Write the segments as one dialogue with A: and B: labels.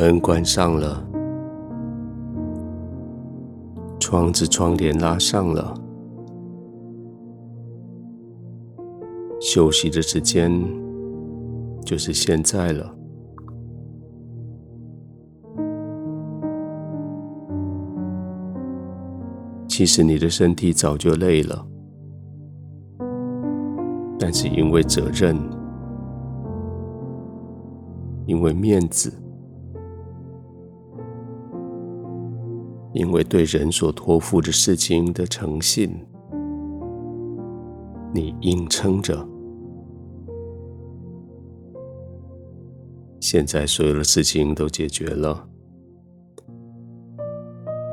A: 门关上了，窗子窗帘拉上了，休息的时间就是现在了。其实你的身体早就累了，但是因为责任，因为面子，因为对人所托付的事情的诚信，你硬撑着。现在所有的事情都解决了。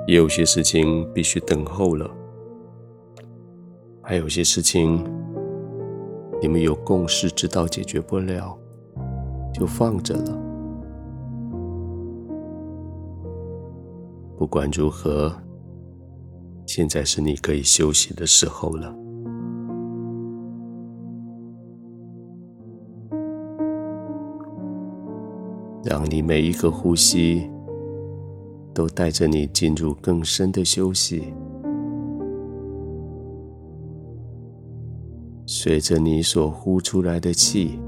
A: 也有些事情必须等候了，还有些事情你们有共识，知道解决不了，就放着了。不管如何，现在是你可以休息的时候了。让你每一个呼吸。都带着你进入更深的休息，随着你所呼出来的气，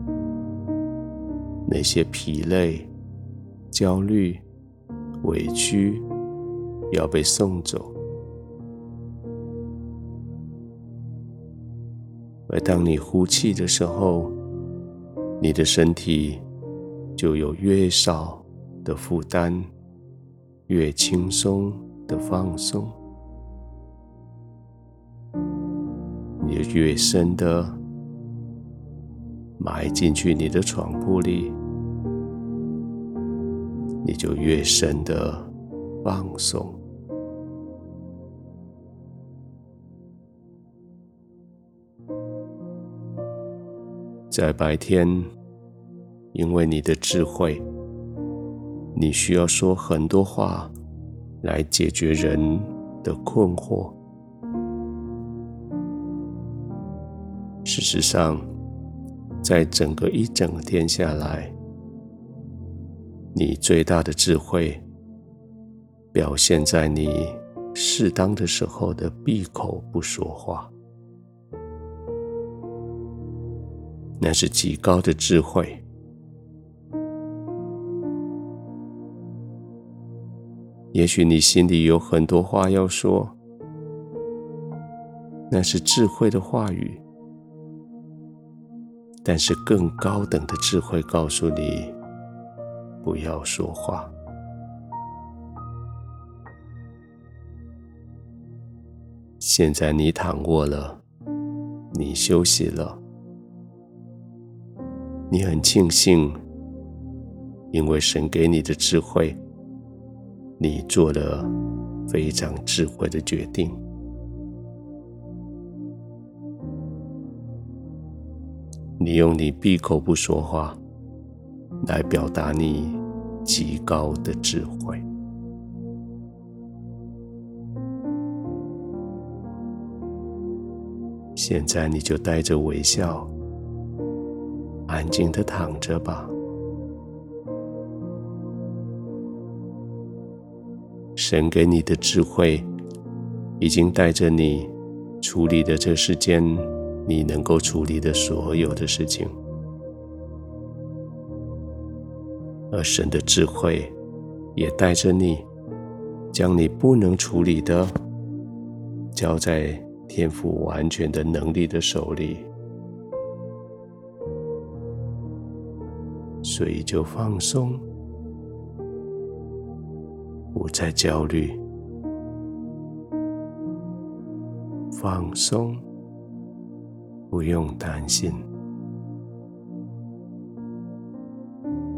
A: 那些疲累、焦虑、委屈要被送走。而当你呼气的时候，你的身体就有越少的负担。越轻松的放松，你就越深的埋进去你的床铺里，你就越深的放松。在白天，因为你的智慧。你需要说很多话来解决人的困惑。事实上，在整个一整天下来，你最大的智慧表现在你适当的时候的闭口不说话，那是极高的智慧。也许你心里有很多话要说，那是智慧的话语。但是更高等的智慧告诉你，不要说话。现在你躺卧了，你休息了，你很庆幸，因为神给你的智慧。你做了非常智慧的决定。你用你闭口不说话来表达你极高的智慧。现在你就带着微笑，安静的躺着吧。神给你的智慧，已经带着你处理的这世间你能够处理的所有的事情，而神的智慧也带着你，将你不能处理的交在天父完全的能力的手里，所以就放松。不再焦虑，放松，不用担心，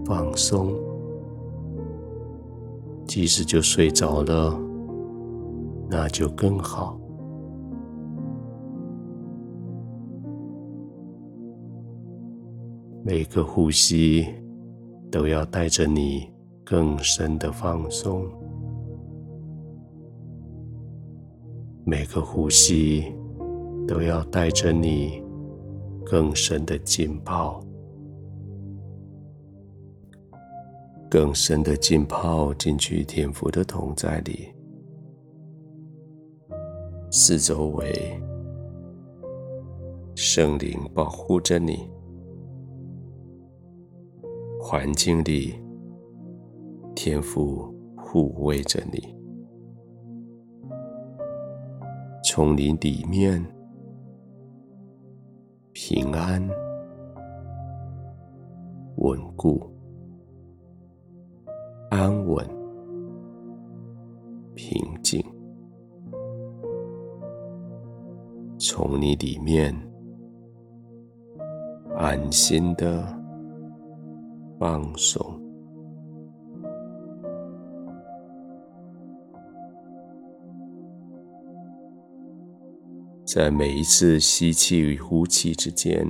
A: 放松。即使就睡着了，那就更好。每个呼吸都要带着你更深的放松。每个呼吸都要带着你更深的浸泡，更深的浸泡进去天福的同在里，四周围圣灵保护着你，环境里天父护卫着你，从你里面平安稳固。安稳、平静，从你里面安心的放松，在每一次吸气与呼气之间。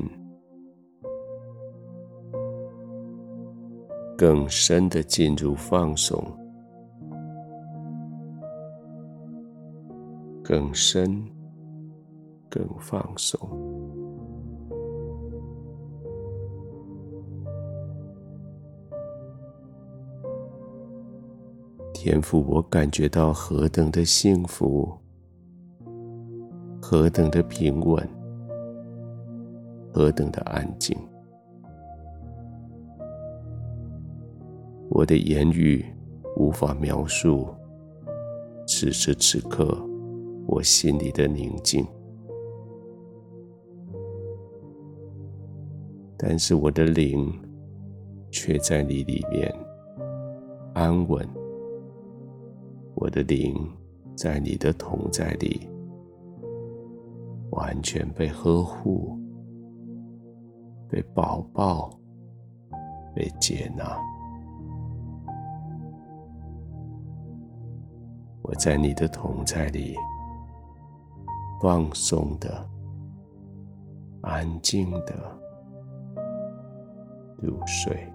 A: 更深的进入放松，更深，更放松。天父，我感觉到何等的幸福，何等的平稳，何等的安静。我的言语无法描述此时此刻我心里的宁静，但是我的灵却在你里面安稳。我的灵在你的同在里完全被呵护、被抱抱、被接纳。我在你的同在里，放松的、安静的入睡。